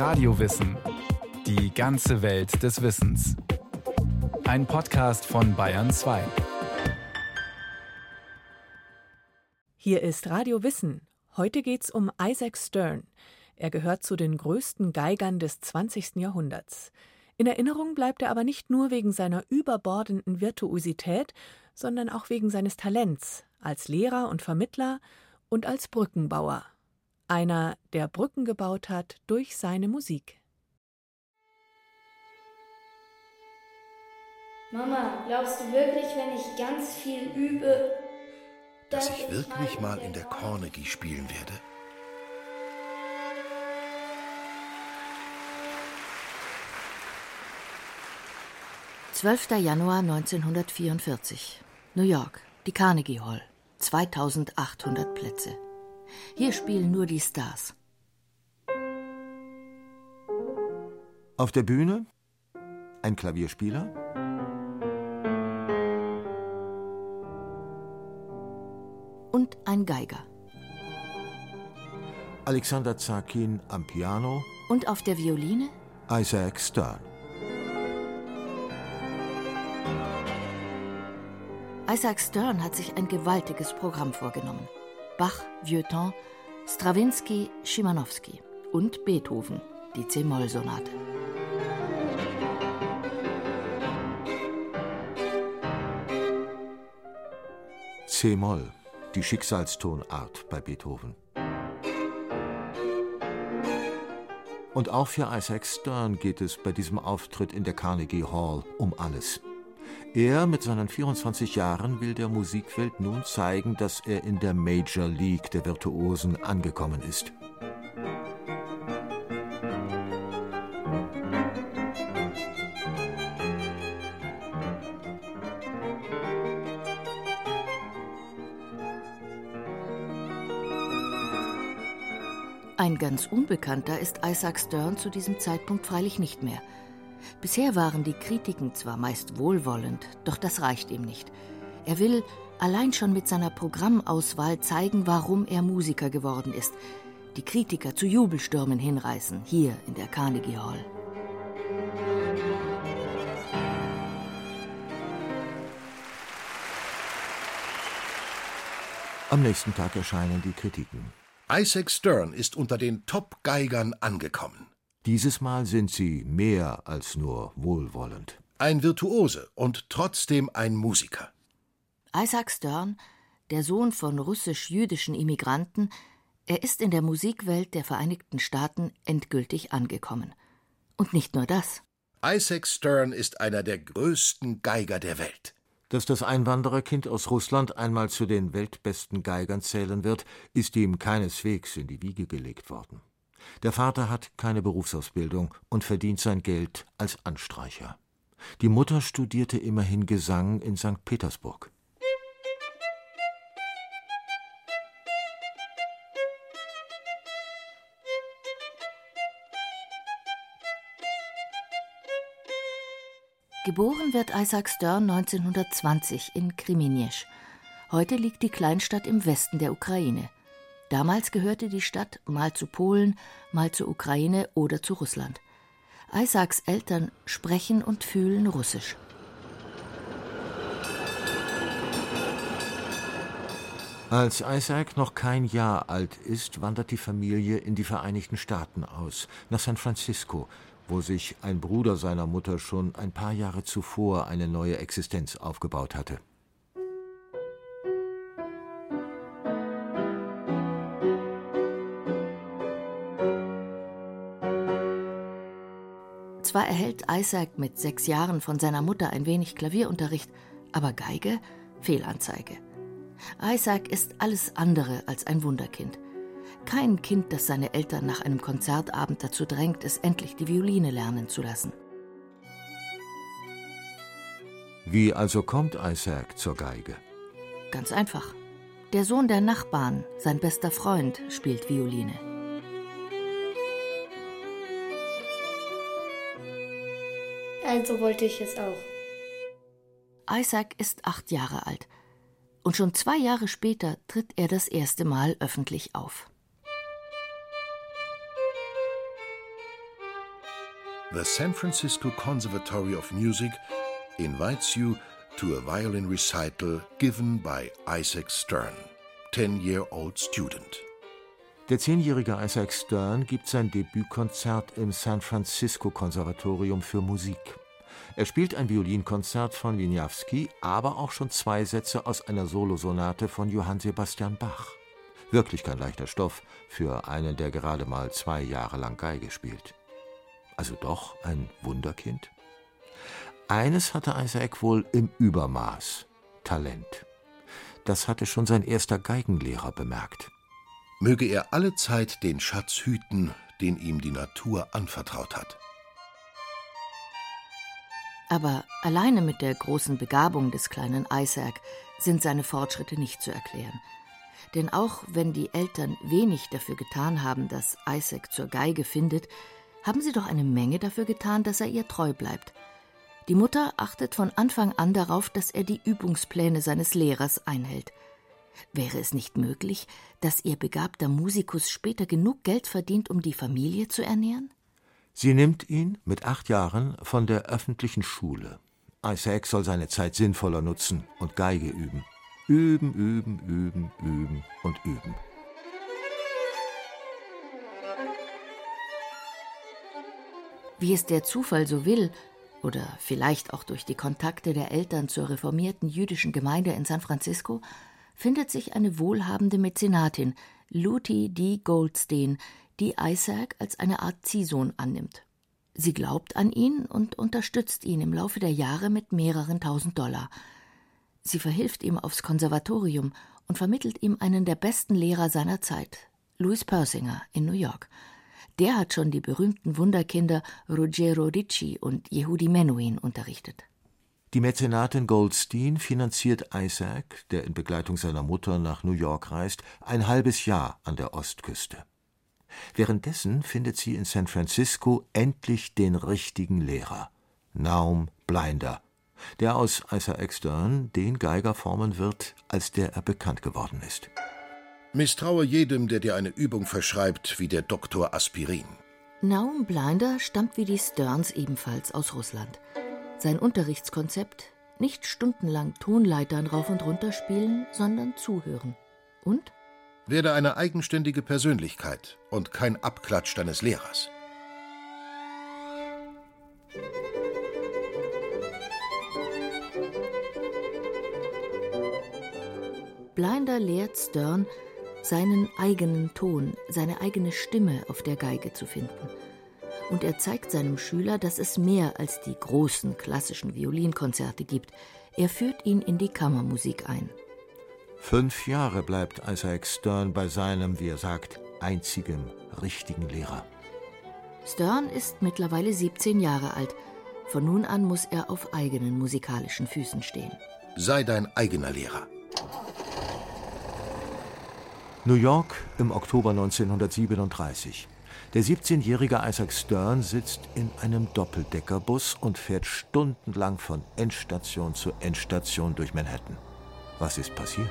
Radiowissen. Die ganze Welt des Wissens. Ein Podcast von Bayern 2. Hier ist Radio Wissen. Heute geht's um Isaac Stern. Er gehört zu den größten Geigern des 20. Jahrhunderts. In Erinnerung bleibt er aber nicht nur wegen seiner überbordenden Virtuosität, sondern auch wegen seines Talents als Lehrer und Vermittler und als Brückenbauer. Einer, der Brücken gebaut hat durch seine Musik. Mama, glaubst du wirklich, wenn ich ganz viel übe, dass ich wirklich mal in der Carnegie spielen werde? 12. Januar 1944. New York, die Carnegie Hall. 2800 Plätze. Hier spielen nur die Stars. Auf der Bühne ein Klavierspieler. Und ein Geiger. Alexander Zakin am Piano. Und auf der Violine? Isaac Stern. Isaac Stern hat sich ein gewaltiges Programm vorgenommen. Bach, Vieuxtemps, Strawinski, Schimanowski und Beethoven, die C-Moll-Sonate. C-Moll, die Schicksalstonart bei Beethoven. Und auch für Isaac Stern geht es bei diesem Auftritt in der Carnegie Hall um alles. Er mit seinen 24 Jahren will der Musikwelt nun zeigen, dass er in der Major League der Virtuosen angekommen ist. Ein ganz Unbekannter ist Isaac Stern zu diesem Zeitpunkt freilich nicht mehr. Bisher waren die Kritiken zwar meist wohlwollend, doch das reicht ihm nicht. Er will allein schon mit seiner Programmauswahl zeigen, warum er Musiker geworden ist, die Kritiker zu Jubelstürmen hinreißen, hier in der Carnegie Hall. Am nächsten Tag erscheinen die Kritiken. Isaac Stern ist unter den Top-Geigern angekommen. Dieses Mal sind sie mehr als nur wohlwollend. Ein Virtuose und trotzdem ein Musiker. Isaac Stern, der Sohn von russisch-jüdischen Immigranten, er ist in der Musikwelt der Vereinigten Staaten endgültig angekommen. Und nicht nur das. Isaac Stern ist einer der größten Geiger der Welt. Dass das Einwandererkind aus Russland einmal zu den weltbesten Geigern zählen wird, ist ihm keineswegs in die Wiege gelegt worden. Der Vater hat keine Berufsausbildung und verdient sein Geld als Anstreicher. Die Mutter studierte immerhin Gesang in St. Petersburg. Geboren wird Isaac Stern 1920 in Kriminiesch. Heute liegt die Kleinstadt im Westen der Ukraine. Damals gehörte die Stadt mal zu Polen, mal zur Ukraine oder zu Russland. Isaacs Eltern sprechen und fühlen Russisch. Als Isaac noch kein Jahr alt ist, wandert die Familie in die Vereinigten Staaten aus, nach San Francisco, wo sich ein Bruder seiner Mutter schon ein paar Jahre zuvor eine neue Existenz aufgebaut hatte. Zwar erhält Isaac mit sechs Jahren von seiner Mutter ein wenig Klavierunterricht, aber Geige Fehlanzeige. Isaac ist alles andere als ein Wunderkind. Kein Kind, das seine Eltern nach einem Konzertabend dazu drängt, es endlich die Violine lernen zu lassen. Wie also kommt Isaac zur Geige? Ganz einfach. Der Sohn der Nachbarn, sein bester Freund, spielt Violine. Also wollte ich es auch. Isaac ist acht Jahre alt. Und schon zwei Jahre später tritt er das erste Mal öffentlich auf. The San Francisco Conservatory of Music invites you to a violin recital given by Isaac Stern, 10-year-old student. Der zehnjährige Isaac Stern gibt sein Debütkonzert im San Francisco Konservatorium für Musik. Er spielt ein Violinkonzert von Wieniawski, aber auch schon zwei Sätze aus einer Solosonate von Johann Sebastian Bach. Wirklich kein leichter Stoff für einen, der gerade mal zwei Jahre lang Geige spielt. Also doch ein Wunderkind? Eines hatte Isaac wohl im Übermaß Talent. Das hatte schon sein erster Geigenlehrer bemerkt. Möge er alle Zeit den Schatz hüten, den ihm die Natur anvertraut hat. Aber alleine mit der großen Begabung des kleinen Isaac sind seine Fortschritte nicht zu erklären. Denn auch wenn die Eltern wenig dafür getan haben, dass Isaac zur Geige findet, haben sie doch eine Menge dafür getan, dass er ihr treu bleibt. Die Mutter achtet von Anfang an darauf, dass er die Übungspläne seines Lehrers einhält. Wäre es nicht möglich, dass ihr begabter Musikus später genug Geld verdient, um die Familie zu ernähren? Sie nimmt ihn mit acht Jahren von der öffentlichen Schule. Isaac soll seine Zeit sinnvoller nutzen und Geige üben. Üben, üben, üben, üben und üben. Wie es der Zufall so will, oder vielleicht auch durch die Kontakte der Eltern zur reformierten jüdischen Gemeinde in San Francisco, findet sich eine wohlhabende Mäzenatin, Lutie D. Goldstein, die Isaac als eine Art Ziehsohn annimmt. Sie glaubt an ihn und unterstützt ihn im Laufe der Jahre mit mehreren tausend Dollar. Sie verhilft ihm aufs Konservatorium und vermittelt ihm einen der besten Lehrer seiner Zeit, Louis Persinger in New York. Der hat schon die berühmten Wunderkinder Ruggero Ricci und Yehudi Menuhin unterrichtet. Die Mäzenatin Goldstein finanziert Isaac, der in Begleitung seiner Mutter nach New York reist, ein halbes Jahr an der Ostküste. Währenddessen findet sie in San Francisco endlich den richtigen Lehrer, Naum Blinder, der aus Isaac Stern den Geiger formen wird, als der er bekannt geworden ist. Misstraue jedem, der dir eine Übung verschreibt, wie der Doktor Aspirin. Naum Blinder stammt wie die Sterns ebenfalls aus Russland. Sein Unterrichtskonzept: nicht stundenlang Tonleitern rauf und runter spielen, sondern zuhören. Und? Werde eine eigenständige Persönlichkeit und kein Abklatsch deines Lehrers. Blinder lehrt Stern, seinen eigenen Ton, seine eigene Stimme auf der Geige zu finden. Und er zeigt seinem Schüler, dass es mehr als die großen klassischen Violinkonzerte gibt. Er führt ihn in die Kammermusik ein. Fünf Jahre bleibt Isaac Stern bei seinem, wie er sagt, einzigen richtigen Lehrer. Stern ist mittlerweile 17 Jahre alt. Von nun an muss er auf eigenen musikalischen Füßen stehen. Sei dein eigener Lehrer. New York im Oktober 1937. Der 17-jährige Isaac Stern sitzt in einem Doppeldeckerbus und fährt stundenlang von Endstation zu Endstation durch Manhattan. Was ist passiert?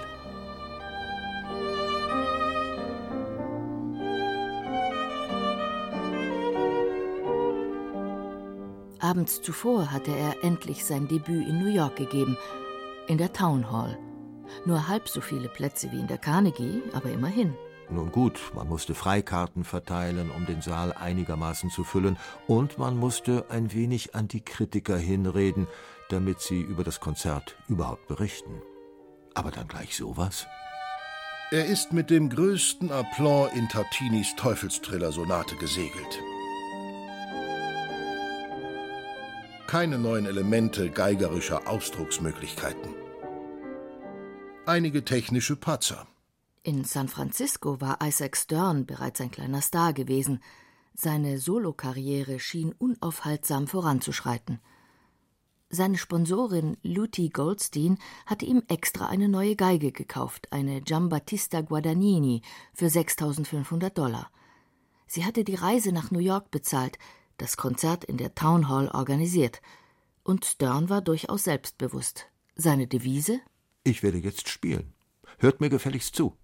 Abends zuvor hatte er endlich sein Debüt in New York gegeben, in der Town Hall. Nur halb so viele Plätze wie in der Carnegie, aber immerhin. Nun gut, man musste Freikarten verteilen, um den Saal einigermaßen zu füllen, und man musste ein wenig an die Kritiker hinreden, damit sie über das Konzert überhaupt berichten. Aber dann gleich sowas? Er ist mit dem größten Aplomb in Tartinis Teufelstriller-Sonate gesegelt. Keine neuen Elemente geigerischer Ausdrucksmöglichkeiten. Einige technische Patzer. In San Francisco war Isaac Stern bereits ein kleiner Star gewesen. Seine Solokarriere schien unaufhaltsam voranzuschreiten. Seine Sponsorin Luti Goldstein hatte ihm extra eine neue Geige gekauft, eine Giambattista Guadagnini für 6500 Dollar. Sie hatte die Reise nach New York bezahlt, das Konzert in der Town Hall organisiert. Und Stern war durchaus selbstbewusst. Seine Devise? Ich werde jetzt spielen. Hört mir gefälligst zu.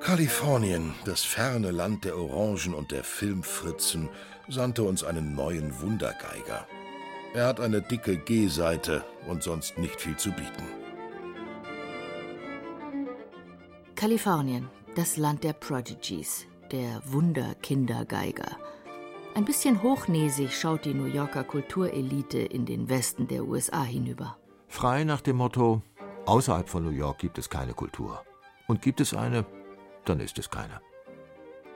Kalifornien, das ferne Land der Orangen und der Filmfritzen, sandte uns einen neuen Wundergeiger. Er hat eine dicke G-Seite und sonst nicht viel zu bieten. Kalifornien, das Land der Prodigies, der Wunderkindergeiger. Ein bisschen hochnäsig schaut die New Yorker Kulturelite in den Westen der USA hinüber. Frei nach dem Motto, außerhalb von New York gibt es keine Kultur. Und gibt es eine, dann ist es keine.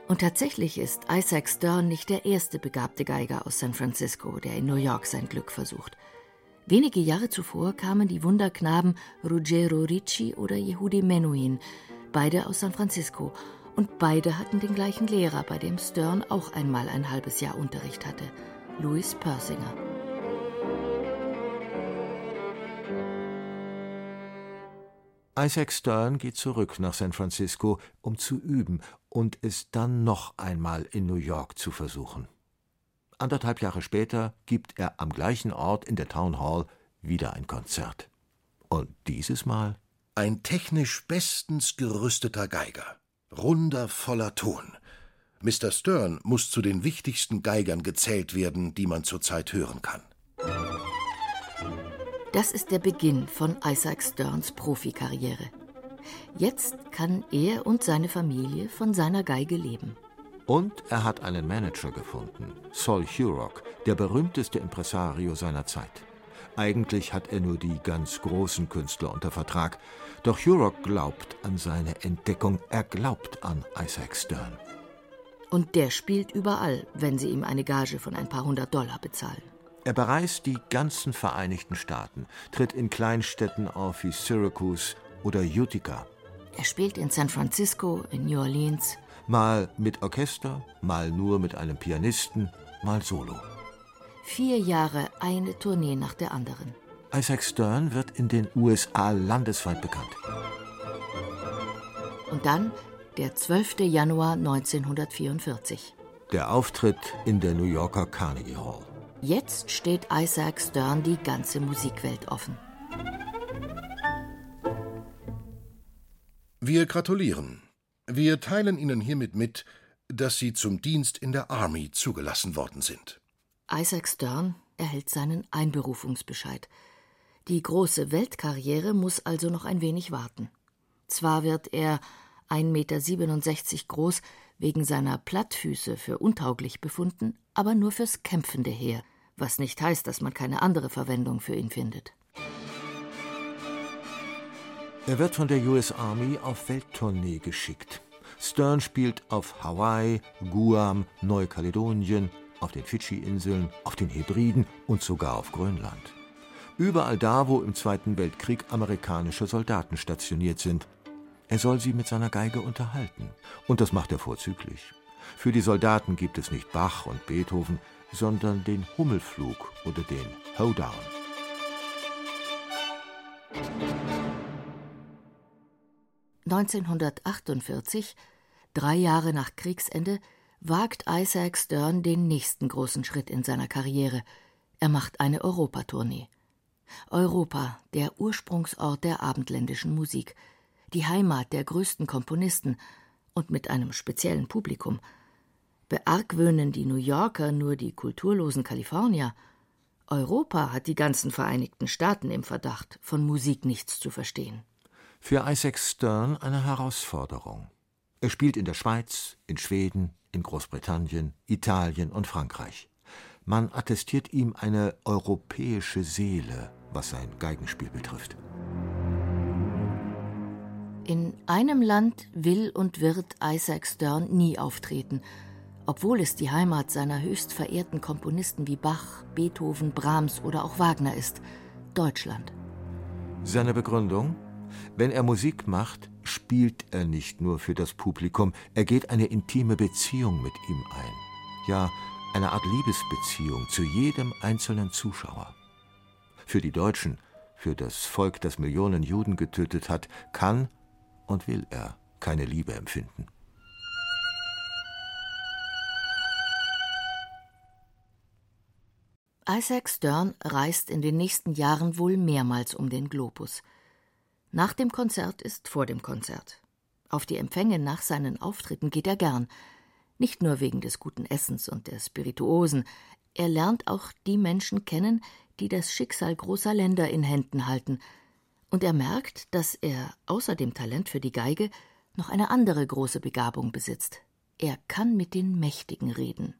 Und tatsächlich ist Isaac Stern nicht der erste begabte Geiger aus San Francisco, der in New York sein Glück versucht. Wenige Jahre zuvor kamen die Wunderknaben Ruggero Ricci oder Yehudi Menuhin, beide aus San Francisco, und beide hatten den gleichen Lehrer, bei dem Stern auch einmal ein halbes Jahr Unterricht hatte, Louis Persinger. Isaac Stern geht zurück nach San Francisco, um zu üben und es dann noch einmal in New York zu versuchen. Anderthalb Jahre später gibt er am gleichen Ort in der Town Hall wieder ein Konzert. Und dieses Mal ein technisch bestens gerüsteter Geiger, runder voller Ton. Mr. Stern muss zu den wichtigsten Geigern gezählt werden, die man zurzeit hören kann. Das ist der Beginn von Isaac Sterns Profikarriere. Jetzt kann er und seine Familie von seiner Geige leben. Und er hat einen Manager gefunden, Sol Hurock, der berühmteste Impresario seiner Zeit. Eigentlich hat er nur die ganz großen Künstler unter Vertrag, doch Hurock glaubt an seine Entdeckung, er glaubt an Isaac Stern. Und der spielt überall, wenn sie ihm eine Gage von ein paar hundert Dollar bezahlen. Er bereist die ganzen Vereinigten Staaten, tritt in Kleinstädten auf wie Syracuse oder Utica. Er spielt in San Francisco, in New Orleans. Mal mit Orchester, mal nur mit einem Pianisten, mal solo. Vier Jahre eine Tournee nach der anderen. Isaac Stern wird in den USA landesweit bekannt. Und dann der 12. Januar 1944. Der Auftritt in der New Yorker Carnegie Hall. Jetzt steht Isaac Stern die ganze Musikwelt offen. Wir gratulieren. Wir teilen Ihnen hiermit mit, dass Sie zum Dienst in der Army zugelassen worden sind. Isaac Stern erhält seinen Einberufungsbescheid. Die große Weltkarriere muss also noch ein wenig warten. Zwar wird er 1,67 Meter groß, wegen seiner Plattfüße für untauglich befunden, aber nur fürs kämpfende Heer, was nicht heißt, dass man keine andere Verwendung für ihn findet. Er wird von der US Army auf Welttournee geschickt. Stern spielt auf Hawaii, Guam, Neukaledonien, auf den Fidschi-Inseln, auf den Hebriden und sogar auf Grönland. Überall da, wo im Zweiten Weltkrieg amerikanische Soldaten stationiert sind. Er soll sie mit seiner Geige unterhalten. Und das macht er vorzüglich. Für die Soldaten gibt es nicht Bach und Beethoven, sondern den Hummelflug oder den Hoedown. (1948), drei Jahre nach Kriegsende, wagt Isaac Stern den nächsten großen Schritt in seiner Karriere. Er macht eine Europatournee. Europa, der Ursprungsort der abendländischen Musik, die Heimat der größten Komponisten und mit einem speziellen Publikum. Beargwöhnen die New Yorker nur die kulturlosen Kalifornier? Europa hat die ganzen Vereinigten Staaten im Verdacht, von Musik nichts zu verstehen. Für Isaac Stern eine Herausforderung. Er spielt in der Schweiz, in Schweden, in Großbritannien, Italien und Frankreich. Man attestiert ihm eine europäische Seele, was sein Geigenspiel betrifft. In einem Land will und wird Isaac Stern nie auftreten, obwohl es die Heimat seiner höchst verehrten Komponisten wie Bach, Beethoven, Brahms oder auch Wagner ist, Deutschland. Seine Begründung? Wenn er Musik macht, spielt er nicht nur für das Publikum, er geht eine intime Beziehung mit ihm ein. Ja, eine Art Liebesbeziehung zu jedem einzelnen Zuschauer. Für die Deutschen, für das Volk, das Millionen Juden getötet hat, kann und will er keine Liebe empfinden. Isaac Stern reist in den nächsten Jahren wohl mehrmals um den Globus. Nach dem Konzert ist vor dem Konzert. Auf die Empfänge nach seinen Auftritten geht er gern. Nicht nur wegen des guten Essens und der Spirituosen, er lernt auch die Menschen kennen, die das Schicksal großer Länder in Händen halten, und er merkt, dass er außer dem Talent für die Geige noch eine andere große Begabung besitzt. Er kann mit den Mächtigen reden.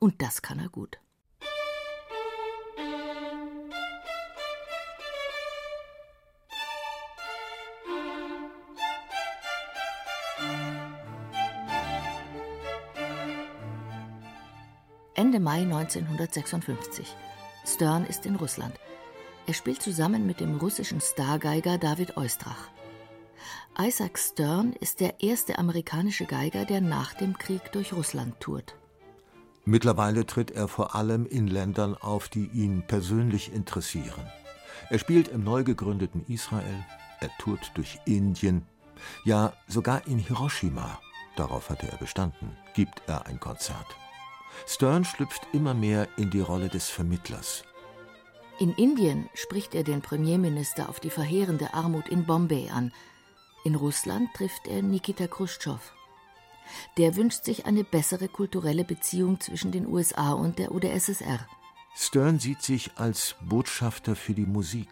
Und das kann er gut. Ende Mai 1956. Stern ist in Russland. Er spielt zusammen mit dem russischen Stargeiger David Oistrach. Isaac Stern ist der erste amerikanische Geiger, der nach dem Krieg durch Russland tourt. Mittlerweile tritt er vor allem in Ländern auf, die ihn persönlich interessieren. Er spielt im neu gegründeten Israel, er tourt durch Indien, ja sogar in Hiroshima, darauf hatte er bestanden, gibt er ein Konzert. Stern schlüpft immer mehr in die Rolle des Vermittlers. In Indien spricht er den Premierminister auf die verheerende Armut in Bombay an. In Russland trifft er Nikita Khrushchev. Der wünscht sich eine bessere kulturelle Beziehung zwischen den USA und der UdSSR. Stern sieht sich als Botschafter für die Musik.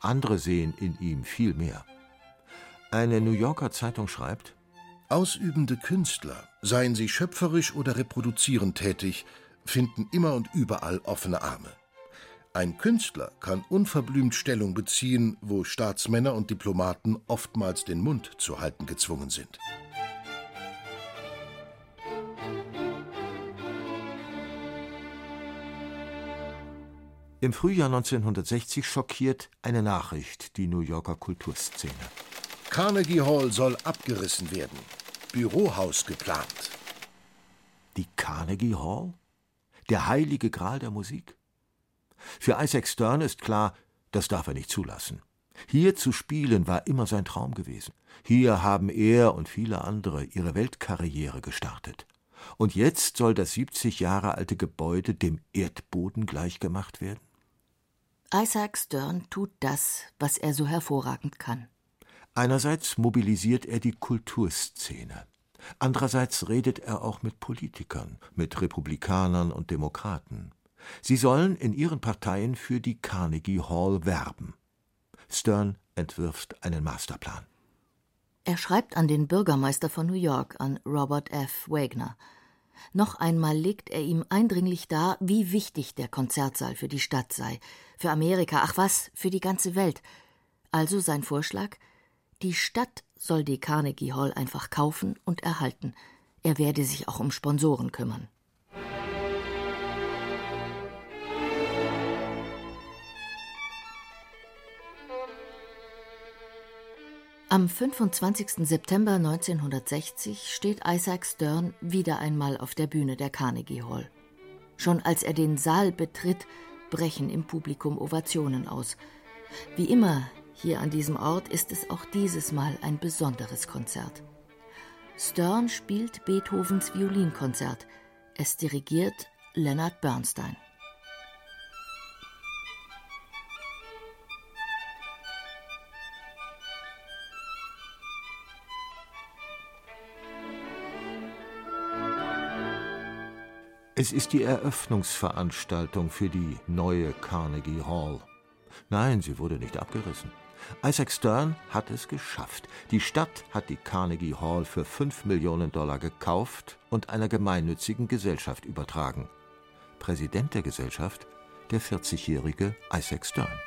Andere sehen in ihm viel mehr. Eine New Yorker Zeitung schreibt, Ausübende Künstler, seien sie schöpferisch oder reproduzierend tätig, finden immer und überall offene Arme. Ein Künstler kann unverblümt Stellung beziehen, wo Staatsmänner und Diplomaten oftmals den Mund zu halten gezwungen sind. Im Frühjahr 1960 schockiert eine Nachricht die New Yorker Kulturszene. Carnegie Hall soll abgerissen werden. Bürohaus geplant. Die Carnegie Hall? Der heilige Gral der Musik? Für Isaac Stern ist klar, das darf er nicht zulassen. Hier zu spielen war immer sein Traum gewesen. Hier haben er und viele andere ihre Weltkarriere gestartet. Und jetzt soll das 70 Jahre alte Gebäude dem Erdboden gleichgemacht werden? Isaac Stern tut das, was er so hervorragend kann. Einerseits mobilisiert er die Kulturszene. Andererseits redet er auch mit Politikern, mit Republikanern und Demokraten. Sie sollen in ihren Parteien für die Carnegie Hall werben. Stern entwirft einen Masterplan. Er schreibt an den Bürgermeister von New York, an Robert F. Wagner. Noch einmal legt er ihm eindringlich dar, wie wichtig der Konzertsaal für die Stadt sei, für Amerika, ach was, für die ganze Welt. Also sein Vorschlag, die Stadt soll die Carnegie Hall einfach kaufen und erhalten. Er werde sich auch um Sponsoren kümmern. Am 25. September 1960 steht Isaac Stern wieder einmal auf der Bühne der Carnegie Hall. Schon als er den Saal betritt, brechen im Publikum Ovationen aus. Wie immer hier an diesem Ort ist es auch dieses Mal ein besonderes Konzert. Stern spielt Beethovens Violinkonzert. Es dirigiert Leonard Bernstein. Es ist die Eröffnungsveranstaltung für die neue Carnegie Hall. Nein, sie wurde nicht abgerissen. Isaac Stern hat es geschafft. Die Stadt hat die Carnegie Hall für 5 Millionen Dollar gekauft und einer gemeinnützigen Gesellschaft übertragen. Präsident der Gesellschaft der 40-jährige Isaac Stern.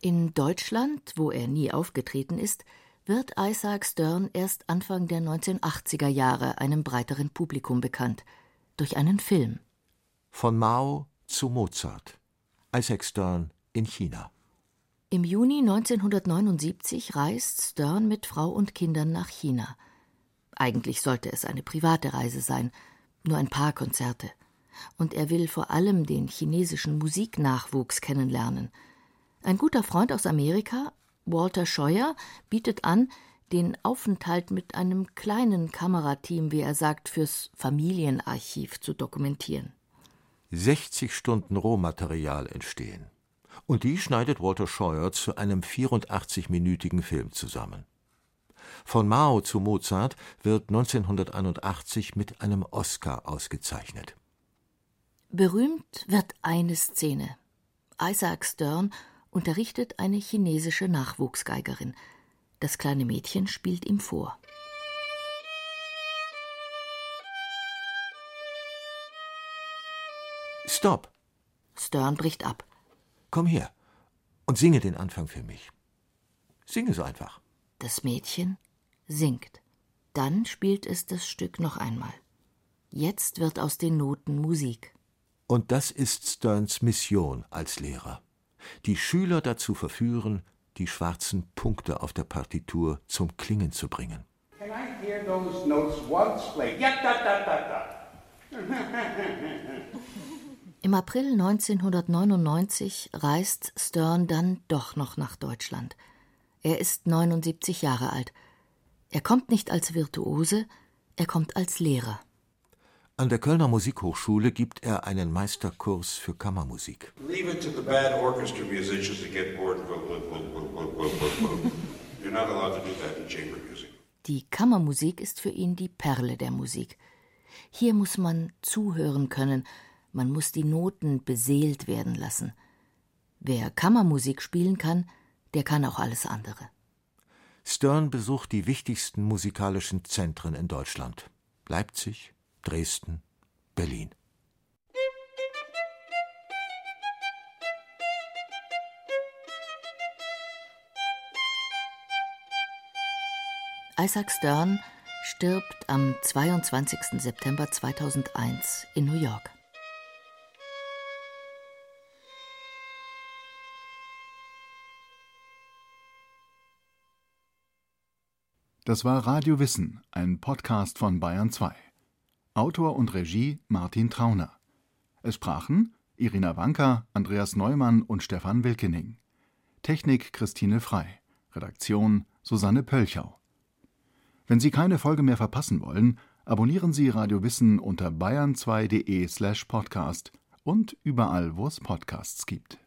In Deutschland, wo er nie aufgetreten ist, wird Isaac Stern erst Anfang der 1980er Jahre einem breiteren Publikum bekannt durch einen Film. Von Mao zu Mozart. Isaac Stern in China. Im Juni 1979 reist Stern mit Frau und Kindern nach China. Eigentlich sollte es eine private Reise sein, nur ein paar Konzerte. Und er will vor allem den chinesischen Musiknachwuchs kennenlernen. Ein guter Freund aus Amerika, Walter Scheuer, bietet an, den Aufenthalt mit einem kleinen Kamerateam, wie er sagt, fürs Familienarchiv zu dokumentieren. 60 Stunden Rohmaterial entstehen. Und die schneidet Walter Scheuer zu einem 84-minütigen Film zusammen. Von Mao zu Mozart wird 1981 mit einem Oscar ausgezeichnet. Berühmt wird eine Szene. Isaac Stern unterrichtet eine chinesische Nachwuchsgeigerin. Das kleine Mädchen spielt ihm vor. Stopp! Stern bricht ab. Komm her und singe den Anfang für mich. Singe so einfach. Das Mädchen singt. Dann spielt es das Stück noch einmal. Jetzt wird aus den Noten Musik. Und das ist Sterns Mission als Lehrer. Die Schüler dazu verführen, die schwarzen Punkte auf der Partitur zum Klingen zu bringen. Can I hear those notes once play? Ja, da, da, da, da. Im April 1999 reist Stern dann doch noch nach Deutschland. Er ist 79 Jahre alt. Er kommt nicht als Virtuose, er kommt als Lehrer. An der Kölner Musikhochschule gibt er einen Meisterkurs für Kammermusik. Leave it to the bad orchestra musicians to get bored. You're not allowed to do that in chamber music. Die Kammermusik ist für ihn die Perle der Musik. Hier muss man zuhören können, man muss die Noten beseelt werden lassen. Wer Kammermusik spielen kann, der kann auch alles andere. Stern besucht die wichtigsten musikalischen Zentren in Deutschland: Leipzig, Dresden, Berlin. Isaac Stern stirbt am 22. September 2001 in New York. Das war Radio Wissen, ein Podcast von Bayern 2. Autor und Regie Martin Trauner. Es sprachen Irina Wanka, Andreas Neumann und Stefan Wilkening. Technik Christine Frei. Redaktion Susanne Pölchau. Wenn Sie keine Folge mehr verpassen wollen, abonnieren Sie Radio Wissen unter bayern2.de slash podcast und überall, wo es Podcasts gibt.